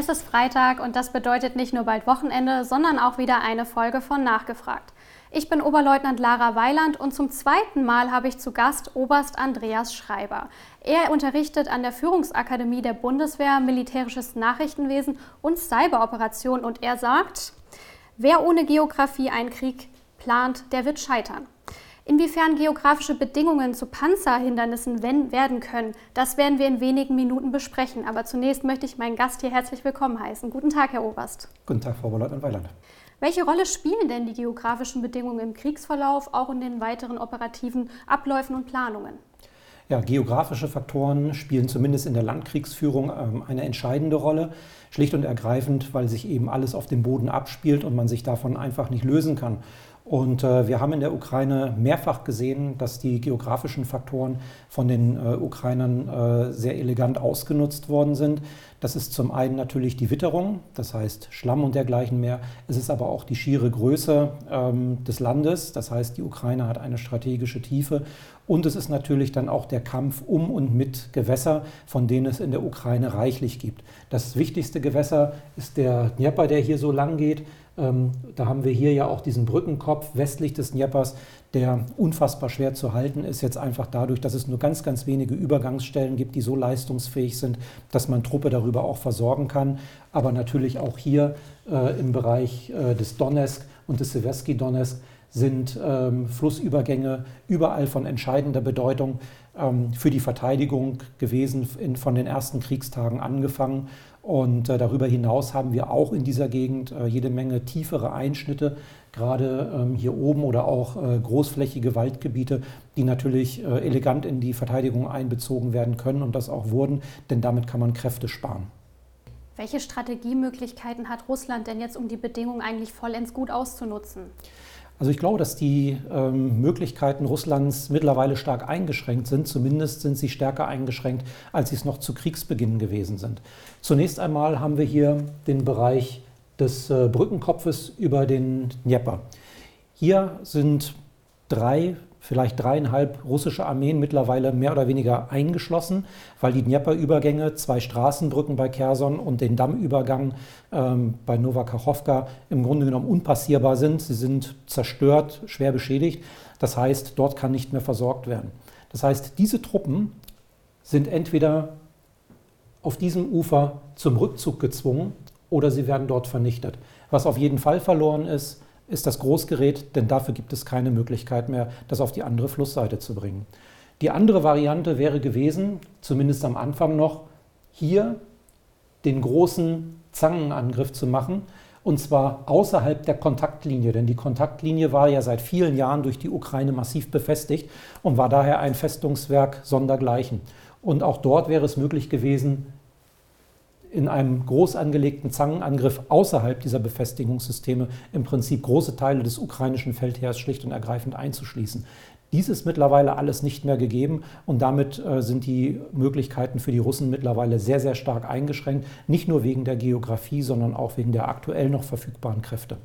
Es ist Freitag und das bedeutet nicht nur bald Wochenende, sondern auch wieder eine Folge von Nachgefragt. Ich bin Oberleutnant Lara Weiland und zum zweiten Mal habe ich zu Gast Oberst Andreas Schreiber. Er unterrichtet an der Führungsakademie der Bundeswehr Militärisches Nachrichtenwesen und Cyberoperation und er sagt, wer ohne Geografie einen Krieg plant, der wird scheitern. Inwiefern geografische Bedingungen zu Panzerhindernissen werden können, das werden wir in wenigen Minuten besprechen. Aber zunächst möchte ich meinen Gast hier herzlich willkommen heißen. Guten Tag, Herr Oberst. Guten Tag, Frau Wollert Weiland. Welche Rolle spielen denn die geografischen Bedingungen im Kriegsverlauf, auch in den weiteren operativen Abläufen und Planungen? Ja, geografische Faktoren spielen zumindest in der Landkriegsführung ähm, eine entscheidende Rolle. Schlicht und ergreifend, weil sich eben alles auf dem Boden abspielt und man sich davon einfach nicht lösen kann. Und äh, wir haben in der Ukraine mehrfach gesehen, dass die geografischen Faktoren von den äh, Ukrainern äh, sehr elegant ausgenutzt worden sind. Das ist zum einen natürlich die Witterung, das heißt Schlamm und dergleichen mehr. Es ist aber auch die schiere Größe ähm, des Landes, das heißt die Ukraine hat eine strategische Tiefe. Und es ist natürlich dann auch der Kampf um und mit Gewässer, von denen es in der Ukraine reichlich gibt. Das wichtigste Gewässer ist der Dnieper, der hier so lang geht. Ähm, da haben wir hier ja auch diesen Brückenkopf westlich des Dniepers, der unfassbar schwer zu halten ist, jetzt einfach dadurch, dass es nur ganz, ganz wenige Übergangsstellen gibt, die so leistungsfähig sind, dass man Truppe darüber auch versorgen kann. Aber natürlich auch hier äh, im Bereich äh, des Donetsk und des Seversky Donetsk sind ähm, Flussübergänge überall von entscheidender Bedeutung ähm, für die Verteidigung gewesen, in, von den ersten Kriegstagen angefangen. Und äh, darüber hinaus haben wir auch in dieser Gegend äh, jede Menge tiefere Einschnitte, gerade ähm, hier oben oder auch äh, großflächige Waldgebiete, die natürlich elegant in die Verteidigung einbezogen werden können und das auch wurden, denn damit kann man Kräfte sparen. Welche Strategiemöglichkeiten hat Russland denn jetzt, um die Bedingungen eigentlich vollends gut auszunutzen? Also ich glaube, dass die ähm, Möglichkeiten Russlands mittlerweile stark eingeschränkt sind. Zumindest sind sie stärker eingeschränkt, als sie es noch zu Kriegsbeginn gewesen sind. Zunächst einmal haben wir hier den Bereich des äh, Brückenkopfes über den Dnieper. Hier sind drei vielleicht dreieinhalb russische Armeen mittlerweile mehr oder weniger eingeschlossen, weil die Dnieper-Übergänge, zwei Straßenbrücken bei Kherson und den Dammübergang ähm, bei Novakachowka im Grunde genommen unpassierbar sind. Sie sind zerstört, schwer beschädigt. Das heißt, dort kann nicht mehr versorgt werden. Das heißt, diese Truppen sind entweder auf diesem Ufer zum Rückzug gezwungen oder sie werden dort vernichtet. Was auf jeden Fall verloren ist, ist das Großgerät, denn dafür gibt es keine Möglichkeit mehr, das auf die andere Flussseite zu bringen. Die andere Variante wäre gewesen, zumindest am Anfang noch, hier den großen Zangenangriff zu machen, und zwar außerhalb der Kontaktlinie, denn die Kontaktlinie war ja seit vielen Jahren durch die Ukraine massiv befestigt und war daher ein Festungswerk sondergleichen. Und auch dort wäre es möglich gewesen, in einem groß angelegten Zangenangriff außerhalb dieser Befestigungssysteme im Prinzip große Teile des ukrainischen Feldheers schlicht und ergreifend einzuschließen. Dies ist mittlerweile alles nicht mehr gegeben und damit äh, sind die Möglichkeiten für die Russen mittlerweile sehr, sehr stark eingeschränkt, nicht nur wegen der Geografie, sondern auch wegen der aktuell noch verfügbaren Kräfte.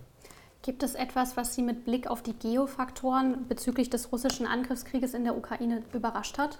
Gibt es etwas, was Sie mit Blick auf die Geofaktoren bezüglich des russischen Angriffskrieges in der Ukraine überrascht hat?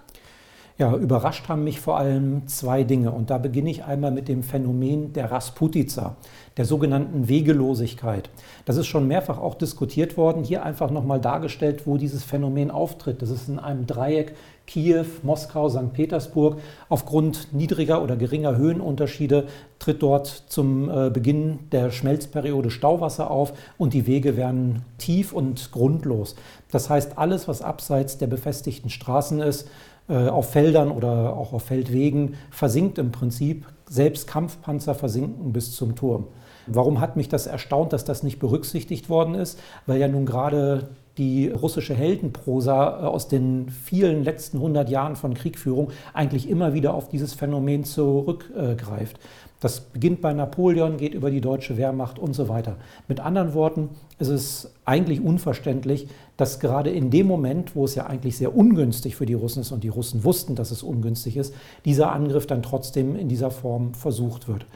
Ja, überrascht haben mich vor allem zwei Dinge. Und da beginne ich einmal mit dem Phänomen der Rasputiza, der sogenannten Wegelosigkeit. Das ist schon mehrfach auch diskutiert worden, hier einfach nochmal dargestellt, wo dieses Phänomen auftritt. Das ist in einem Dreieck Kiew, Moskau, St. Petersburg. Aufgrund niedriger oder geringer Höhenunterschiede tritt dort zum äh, Beginn der Schmelzperiode Stauwasser auf und die Wege werden tief und grundlos. Das heißt, alles, was abseits der befestigten Straßen ist, auf Feldern oder auch auf Feldwegen versinkt im Prinzip. Selbst Kampfpanzer versinken bis zum Turm. Warum hat mich das erstaunt, dass das nicht berücksichtigt worden ist? Weil ja nun gerade die russische Heldenprosa äh, aus den vielen letzten 100 Jahren von Kriegführung eigentlich immer wieder auf dieses Phänomen zurückgreift. Das beginnt bei Napoleon, geht über die deutsche Wehrmacht und so weiter. Mit anderen Worten, es ist eigentlich unverständlich, dass gerade in dem Moment, wo es ja eigentlich sehr ungünstig für die Russen ist und die Russen wussten, dass es ungünstig ist, dieser Angriff dann trotzdem in dieser Form versucht wird.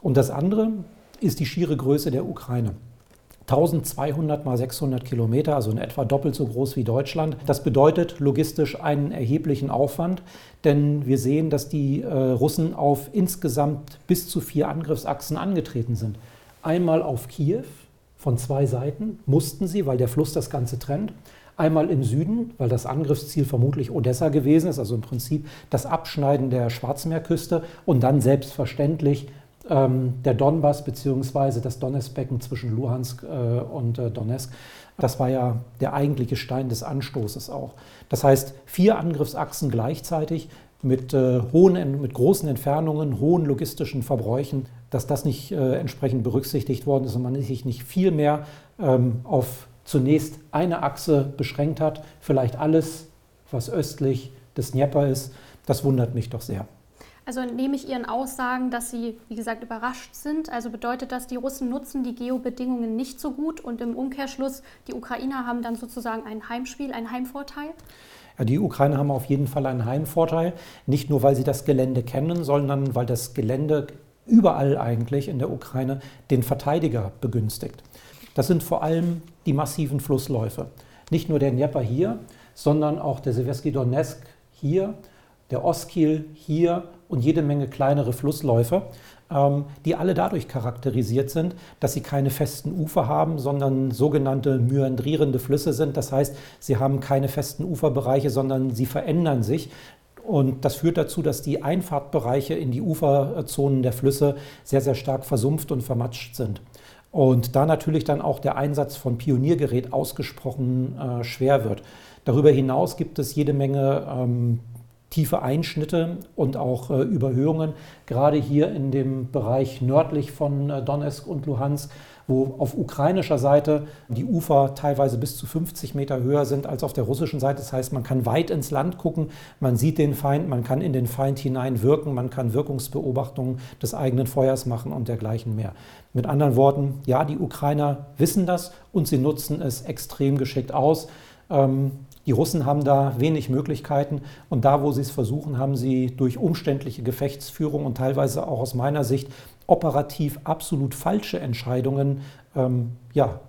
Und das andere ist die schiere Größe der Ukraine. 1200 mal 600 Kilometer, also in etwa doppelt so groß wie Deutschland. Das bedeutet logistisch einen erheblichen Aufwand, denn wir sehen, dass die äh, Russen auf insgesamt bis zu vier Angriffsachsen angetreten sind. Einmal auf Kiew von zwei Seiten mussten sie, weil der Fluss das Ganze trennt. Einmal im Süden, weil das Angriffsziel vermutlich Odessa gewesen ist, also im Prinzip das Abschneiden der Schwarzmeerküste und dann selbstverständlich ähm, der Donbass bzw. das Donetskbecken zwischen Luhansk äh, und äh, Donetsk. Das war ja der eigentliche Stein des Anstoßes auch. Das heißt, vier Angriffsachsen gleichzeitig mit, äh, hohen, mit großen Entfernungen, hohen logistischen Verbräuchen, dass das nicht äh, entsprechend berücksichtigt worden ist und man sich nicht viel mehr ähm, auf zunächst eine Achse beschränkt hat, vielleicht alles, was östlich des Dnieper ist. Das wundert mich doch sehr. Also nehme ich Ihren Aussagen, dass Sie, wie gesagt, überrascht sind. Also bedeutet das, die Russen nutzen die Geobedingungen nicht so gut und im Umkehrschluss, die Ukrainer haben dann sozusagen ein Heimspiel, einen Heimvorteil? Ja, die Ukrainer haben auf jeden Fall einen Heimvorteil. Nicht nur, weil sie das Gelände kennen, sondern weil das Gelände überall eigentlich in der Ukraine den Verteidiger begünstigt. Das sind vor allem die massiven Flussläufe. Nicht nur der Dnieper hier, sondern auch der Seversky Donetsk hier, der Oskil hier und jede Menge kleinere Flussläufe, ähm, die alle dadurch charakterisiert sind, dass sie keine festen Ufer haben, sondern sogenannte myandrierende Flüsse sind. Das heißt, sie haben keine festen Uferbereiche, sondern sie verändern sich. Und das führt dazu, dass die Einfahrtbereiche in die Uferzonen der Flüsse sehr, sehr stark versumpft und vermatscht sind. Und da natürlich dann auch der Einsatz von Pioniergerät ausgesprochen äh, schwer wird. Darüber hinaus gibt es jede Menge ähm, tiefe Einschnitte und auch äh, Überhöhungen, gerade hier in dem Bereich nördlich von äh, Donetsk und Luhansk, wo auf ukrainischer Seite die Ufer teilweise bis zu 50 Meter höher sind als auf der russischen Seite. Das heißt, man kann weit ins Land gucken, man sieht den Feind, man kann in den Feind hineinwirken, man kann Wirkungsbeobachtungen des eigenen Feuers machen und dergleichen mehr. Mit anderen Worten, ja, die Ukrainer wissen das und sie nutzen es extrem geschickt aus. Ähm, die Russen haben da wenig Möglichkeiten und da, wo sie es versuchen, haben sie durch umständliche Gefechtsführung und teilweise auch aus meiner Sicht operativ absolut falsche Entscheidungen ähm, ja,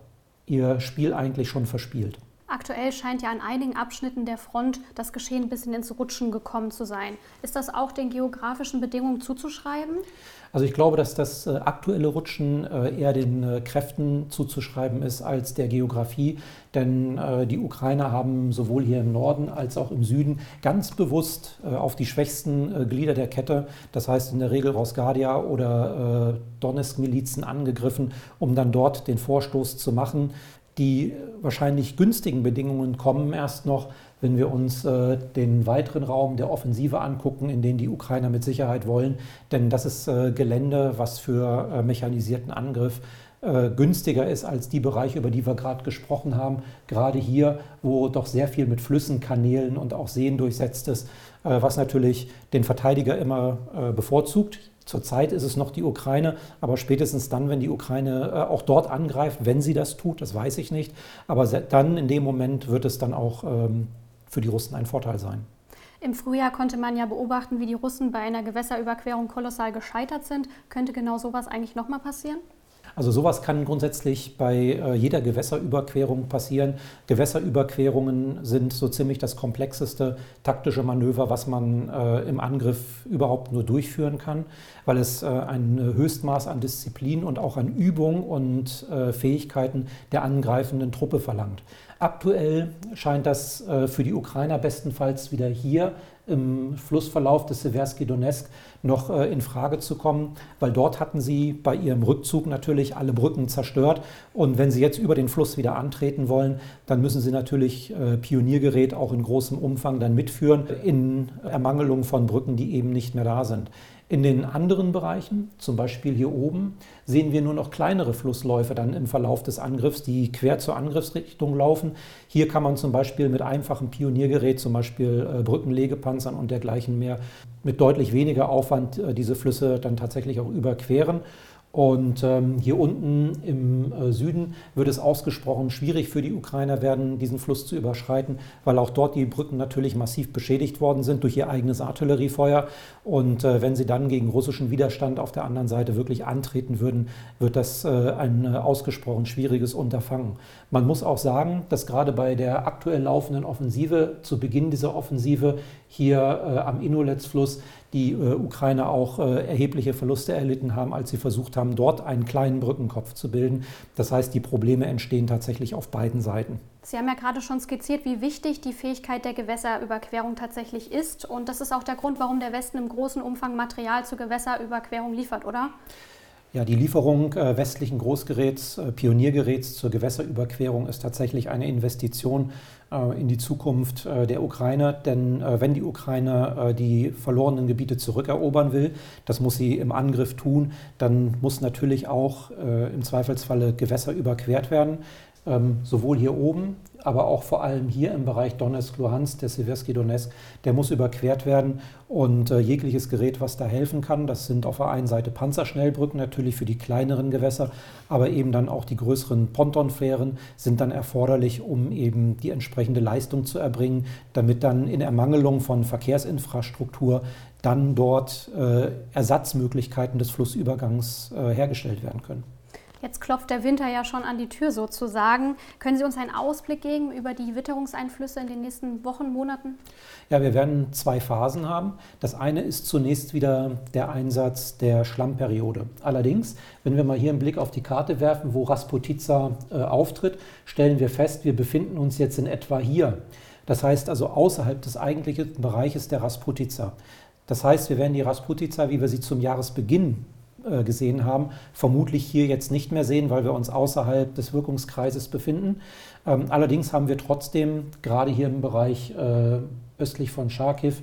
ihr Spiel eigentlich schon verspielt. Aktuell scheint ja an einigen Abschnitten der Front das Geschehen ein bisschen ins Rutschen gekommen zu sein. Ist das auch den geografischen Bedingungen zuzuschreiben? Also ich glaube, dass das äh, aktuelle Rutschen äh, eher den äh, Kräften zuzuschreiben ist als der Geografie. Denn die Ukrainer haben sowohl hier im Norden als auch im Süden ganz bewusst auf die schwächsten Glieder der Kette, das heißt in der Regel Rosgadia oder Donetsk-Milizen angegriffen, um dann dort den Vorstoß zu machen. Die wahrscheinlich günstigen Bedingungen kommen erst noch, wenn wir uns äh, den weiteren Raum der Offensive angucken, in den die Ukrainer mit Sicherheit wollen. Denn das ist äh, Gelände, was für äh, mechanisierten Angriff äh, günstiger ist als die Bereiche, über die wir gerade gesprochen haben. Gerade hier, wo doch sehr viel mit Flüssen, Kanälen und auch Seen durchsetzt ist, äh, was natürlich den Verteidiger immer äh, bevorzugt. Zurzeit ist es noch die Ukraine, aber spätestens dann, wenn die Ukraine auch dort angreift, wenn sie das tut, das weiß ich nicht, aber dann in dem Moment wird es dann auch ähm, für die Russen ein Vorteil sein. Im Frühjahr konnte man ja beobachten, wie die Russen bei einer Gewässerüberquerung kolossal gescheitert sind. Könnte genau sowas eigentlich nochmal passieren? Also sowas kann grundsätzlich bei äh, jeder Gewässerüberquerung passieren. Gewässerüberquerungen sind so ziemlich das komplexeste taktische Manöver, was man äh, im Angriff überhaupt nur durchführen kann, weil es äh, ein Höchstmaß an Disziplin und auch an Übung und Fähigkeiten der angreifenden Truppe verlangt. Aktuell scheint das für die Ukrainer bestenfalls wieder hier im Flussverlauf des Seversky Donetsk noch äh, in Frage zu kommen, weil dort hatten sie bei ihrem Rückzug natürlich alle Brücken zerstört. Und wenn sie jetzt über den Fluss wieder antreten wollen, dann müssen sie natürlich äh, Pioniergerät auch in großem Umfang dann mitführen, in Ermangelung von Brücken, die eben nicht mehr da sind. In den anderen Bereichen, zum Beispiel hier oben, sehen wir nur noch kleinere Flussläufe dann im Verlauf des Angriffs, die quer zur Angriffsrichtung laufen. Hier kann man zum Beispiel mit einfachem Pioniergerät, zum Beispiel äh, Brückenlegepanzern und dergleichen mehr, mit deutlich weniger Aufwand äh, diese Flüsse dann tatsächlich auch überqueren. Und ähm, hier unten im äh, Süden wird es ausgesprochen schwierig für die Ukrainer werden, diesen Fluss zu überschreiten, weil auch dort die Brücken natürlich massiv beschädigt worden sind durch ihr eigenes Artilleriefeuer. Und äh, wenn sie dann gegen russischen Widerstand auf der anderen Seite wirklich antreten würden, wird das äh, ein äh, ausgesprochen schwieriges Unterfangen. Man muss auch sagen, dass gerade bei der aktuell laufenden Offensive, zu Beginn dieser Offensive hier äh, am Inolets-Fluss, die äh, Ukrainer auch äh, erhebliche Verluste erlitten haben, als sie versucht haben, dort einen kleinen Brückenkopf zu bilden. Das heißt, die Probleme entstehen tatsächlich auf beiden Seiten. Sie haben ja gerade schon skizziert, wie wichtig die Fähigkeit der Gewässerüberquerung tatsächlich ist. Und das ist auch der Grund, warum der Westen im großen Umfang Material zur Gewässerüberquerung liefert, oder? Ja, die Lieferung äh, westlichen Großgeräts, äh, Pioniergeräts zur Gewässerüberquerung ist tatsächlich eine Investition äh, in die Zukunft der Ukraine. Denn wenn die Ukraine die verlorenen Gebiete zurückerobern will, das muss sie im Angriff tun, dann muss natürlich auch im Zweifelsfalle Gewässer überquert werden. Ähm, sowohl hier oben, aber auch vor allem hier im Bereich Donetsk-Luhansk, der Seversky Donetsk, der muss überquert werden. Und äh, jegliches Gerät, was da helfen kann, das sind auf der einen Seite Panzerschnellbrücken natürlich für die kleineren Gewässer, aber eben dann auch die größeren Pontonfähren sind dann erforderlich, um eben die entsprechende Leistung zu erbringen, damit dann in Ermangelung von Verkehrsinfrastruktur dann dort äh, Ersatzmöglichkeiten des Flussübergangs äh, hergestellt werden können. Jetzt klopft der Winter ja schon an die Tür sozusagen. Können Sie uns einen Ausblick geben über die Witterungseinflüsse in den nächsten Wochen, Monaten? Ja, wir werden zwei Phasen haben. Das eine ist zunächst wieder der Einsatz der Schlammperiode. Allerdings, wenn wir mal hier einen Blick auf die Karte werfen, wo Rasputica äh, auftritt, stellen wir fest, wir befinden uns jetzt in etwa hier. Das heißt also außerhalb des eigentlichen Bereiches der Rasputica. Das heißt, wir werden die Rasputica, wie wir sie zum Jahresbeginn gesehen haben, vermutlich hier jetzt nicht mehr sehen, weil wir uns außerhalb des Wirkungskreises befinden. Ähm, allerdings haben wir trotzdem gerade hier im Bereich äh, östlich von Charkiw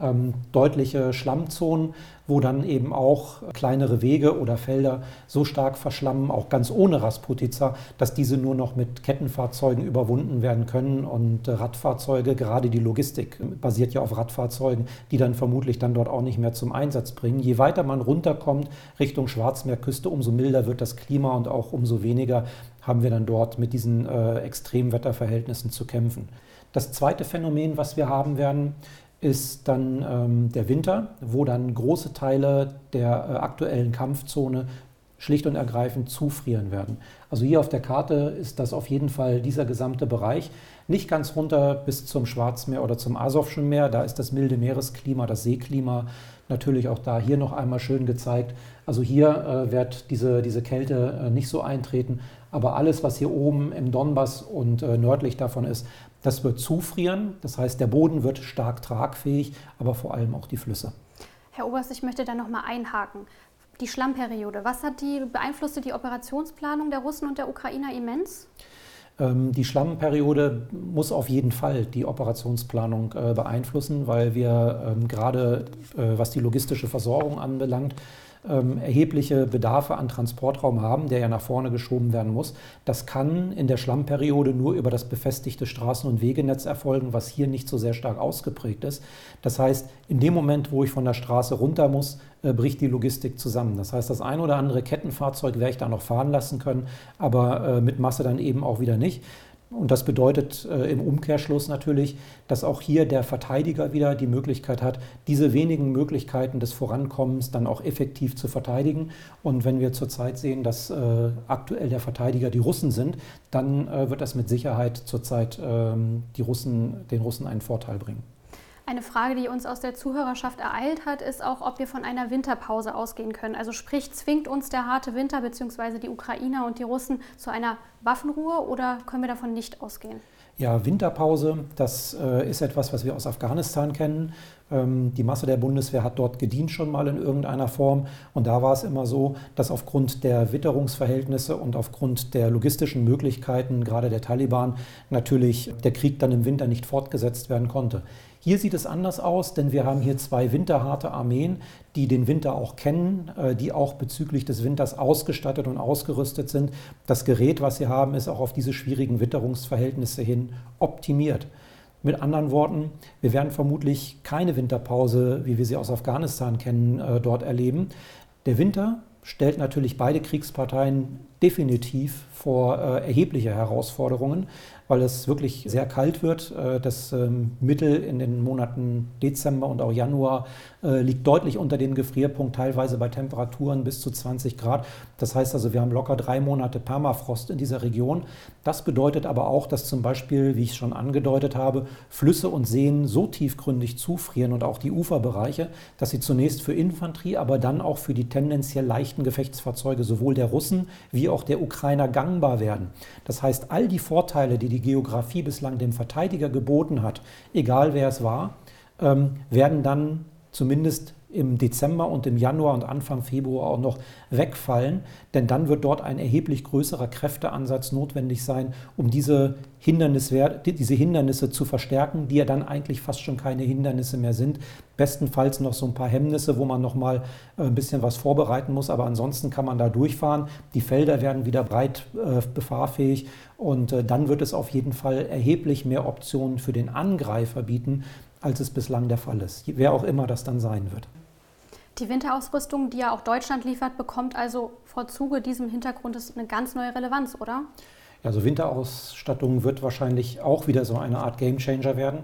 ähm, deutliche Schlammzonen, wo dann eben auch kleinere Wege oder Felder so stark verschlammen, auch ganz ohne Rasputica, dass diese nur noch mit Kettenfahrzeugen überwunden werden können. Und Radfahrzeuge, gerade die Logistik basiert ja auf Radfahrzeugen, die dann vermutlich dann dort auch nicht mehr zum Einsatz bringen. Je weiter man runterkommt Richtung Schwarzmeerküste, umso milder wird das Klima und auch umso weniger haben wir dann dort mit diesen äh, Extremwetterverhältnissen zu kämpfen. Das zweite Phänomen, was wir haben werden, ist dann ähm, der Winter, wo dann große Teile der äh, aktuellen Kampfzone schlicht und ergreifend zufrieren werden. Also hier auf der Karte ist das auf jeden Fall dieser gesamte Bereich. Nicht ganz runter bis zum Schwarzmeer oder zum Asowschen Meer, da ist das milde Meeresklima, das Seeklima natürlich auch da hier noch einmal schön gezeigt. Also hier äh, wird diese, diese Kälte äh, nicht so eintreten, aber alles, was hier oben im Donbass und äh, nördlich davon ist, das wird zufrieren. Das heißt, der Boden wird stark tragfähig, aber vor allem auch die Flüsse. Herr Oberst, ich möchte da noch mal einhaken. Die Schlammperiode, was hat die beeinflusste die Operationsplanung der Russen und der Ukrainer immens? Ähm, die Schlammperiode muss auf jeden Fall die Operationsplanung äh, beeinflussen, weil wir ähm, gerade, äh, was die logistische Versorgung anbelangt, ähm, erhebliche Bedarfe an Transportraum haben, der ja nach vorne geschoben werden muss. Das kann in der Schlammperiode nur über das befestigte Straßen- und Wegenetz erfolgen, was hier nicht so sehr stark ausgeprägt ist. Das heißt, in dem Moment, wo ich von der Straße runter muss, äh, bricht die Logistik zusammen. Das heißt, das ein oder andere Kettenfahrzeug werde ich da noch fahren lassen können, aber äh, mit Masse dann eben auch wieder nicht. Und das bedeutet äh, im Umkehrschluss natürlich, dass auch hier der Verteidiger wieder die Möglichkeit hat, diese wenigen Möglichkeiten des Vorankommens dann auch effektiv zu verteidigen. Und wenn wir zurzeit sehen, dass äh, aktuell der Verteidiger die Russen sind, dann äh, wird das mit Sicherheit zurzeit ähm, die Russen, den Russen einen Vorteil bringen. Eine Frage, die uns aus der Zuhörerschaft ereilt hat, ist auch, ob wir von einer Winterpause ausgehen können. Also sprich, zwingt uns der harte Winter bzw. die Ukrainer und die Russen zu einer Waffenruhe oder können wir davon nicht ausgehen? Ja, Winterpause, das äh, ist etwas, was wir aus Afghanistan kennen. Ähm, die Masse der Bundeswehr hat dort gedient schon mal in irgendeiner Form. Und da war es immer so, dass aufgrund der Witterungsverhältnisse und aufgrund der logistischen Möglichkeiten, gerade der Taliban, natürlich der Krieg dann im Winter nicht fortgesetzt werden konnte. Hier sieht es anders aus, denn wir haben hier zwei winterharte Armeen, die den Winter auch kennen, äh, die auch bezüglich des Winters ausgestattet und ausgerüstet sind. Das Gerät, was sie haben, ist auch auf diese schwierigen Witterungsverhältnisse hin optimiert. Mit anderen Worten, wir werden vermutlich keine Winterpause, wie wir sie aus Afghanistan kennen, äh, dort erleben. Der Winter stellt natürlich beide Kriegsparteien definitiv vor äh, erhebliche Herausforderungen weil es wirklich sehr kalt wird. Äh, das ähm, Mittel in den Monaten Dezember und auch Januar äh, liegt deutlich unter dem Gefrierpunkt, teilweise bei Temperaturen bis zu 20 Grad. Das heißt also, wir haben locker drei Monate Permafrost in dieser Region. Das bedeutet aber auch, dass zum Beispiel, wie ich schon angedeutet habe, Flüsse und Seen so tiefgründig zufrieren und auch die Uferbereiche, dass sie zunächst für Infanterie, aber dann auch für die tendenziell leichten Gefechtsfahrzeuge sowohl der Russen wie auch der Ukrainer gangbar werden. Das heißt, all die Vorteile, die die Geografie bislang dem Verteidiger geboten hat, egal wer es war, ähm, werden dann zumindest im Dezember und im Januar und Anfang Februar auch noch wegfallen, denn dann wird dort ein erheblich größerer Kräfteansatz notwendig sein, um diese, Hindernis, diese Hindernisse zu verstärken, die ja dann eigentlich fast schon keine Hindernisse mehr sind. Bestenfalls noch so ein paar Hemmnisse, wo man noch mal äh, ein bisschen was vorbereiten muss, aber ansonsten kann man da durchfahren. Die Felder werden wieder breit äh, befahrfähig und äh, dann wird es auf jeden Fall erheblich mehr Optionen für den Angreifer bieten, als es bislang der Fall ist, wer auch immer das dann sein wird. Die Winterausrüstung, die ja auch Deutschland liefert, bekommt also vor Zuge diesem Hintergrund eine ganz neue Relevanz, oder? Also Winterausstattung wird wahrscheinlich auch wieder so eine Art Gamechanger werden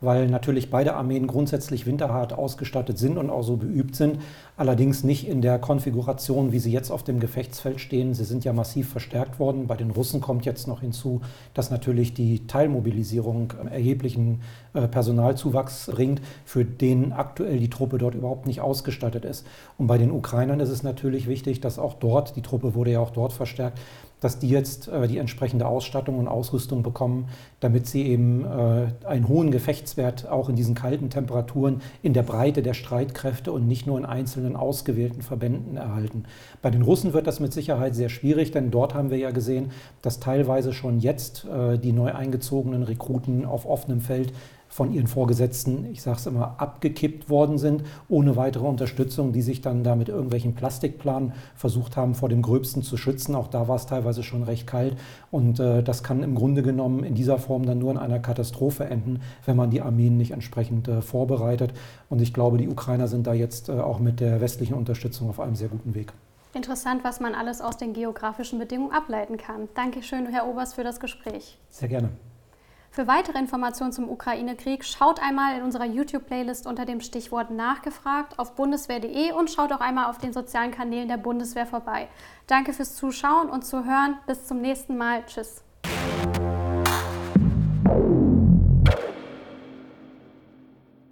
weil natürlich beide Armeen grundsätzlich winterhart ausgestattet sind und auch so beübt sind, allerdings nicht in der Konfiguration, wie sie jetzt auf dem Gefechtsfeld stehen. Sie sind ja massiv verstärkt worden. Bei den Russen kommt jetzt noch hinzu, dass natürlich die Teilmobilisierung erheblichen äh, Personalzuwachs bringt, für den aktuell die Truppe dort überhaupt nicht ausgestattet ist. Und bei den Ukrainern ist es natürlich wichtig, dass auch dort, die Truppe wurde ja auch dort verstärkt, dass die jetzt äh, die entsprechende Ausstattung und Ausrüstung bekommen, damit sie eben äh, einen hohen Gefechtswert auch in diesen kalten Temperaturen in der Breite der Streitkräfte und nicht nur in einzelnen ausgewählten Verbänden erhalten. Bei den Russen wird das mit Sicherheit sehr schwierig, denn dort haben wir ja gesehen, dass teilweise schon jetzt äh, die neu eingezogenen Rekruten auf offenem Feld von ihren Vorgesetzten, ich sage es immer, abgekippt worden sind, ohne weitere Unterstützung, die sich dann da mit irgendwelchen Plastikplanen versucht haben, vor dem Gröbsten zu schützen. Auch da war es teilweise schon recht kalt und äh, das kann im Grunde genommen in dieser Form dann nur in einer Katastrophe enden, wenn man die Armeen nicht entsprechend äh, vorbereitet. Und ich glaube, die Ukrainer sind da jetzt äh, auch mit der westlichen Unterstützung auf einem sehr guten Weg. Interessant, was man alles aus den geografischen Bedingungen ableiten kann. Dankeschön, Herr Obers, für das Gespräch. Sehr gerne. Für weitere Informationen zum Ukraine-Krieg schaut einmal in unserer YouTube-Playlist unter dem Stichwort Nachgefragt auf bundeswehr.de und schaut auch einmal auf den sozialen Kanälen der Bundeswehr vorbei. Danke fürs Zuschauen und Zuhören. Bis zum nächsten Mal. Tschüss.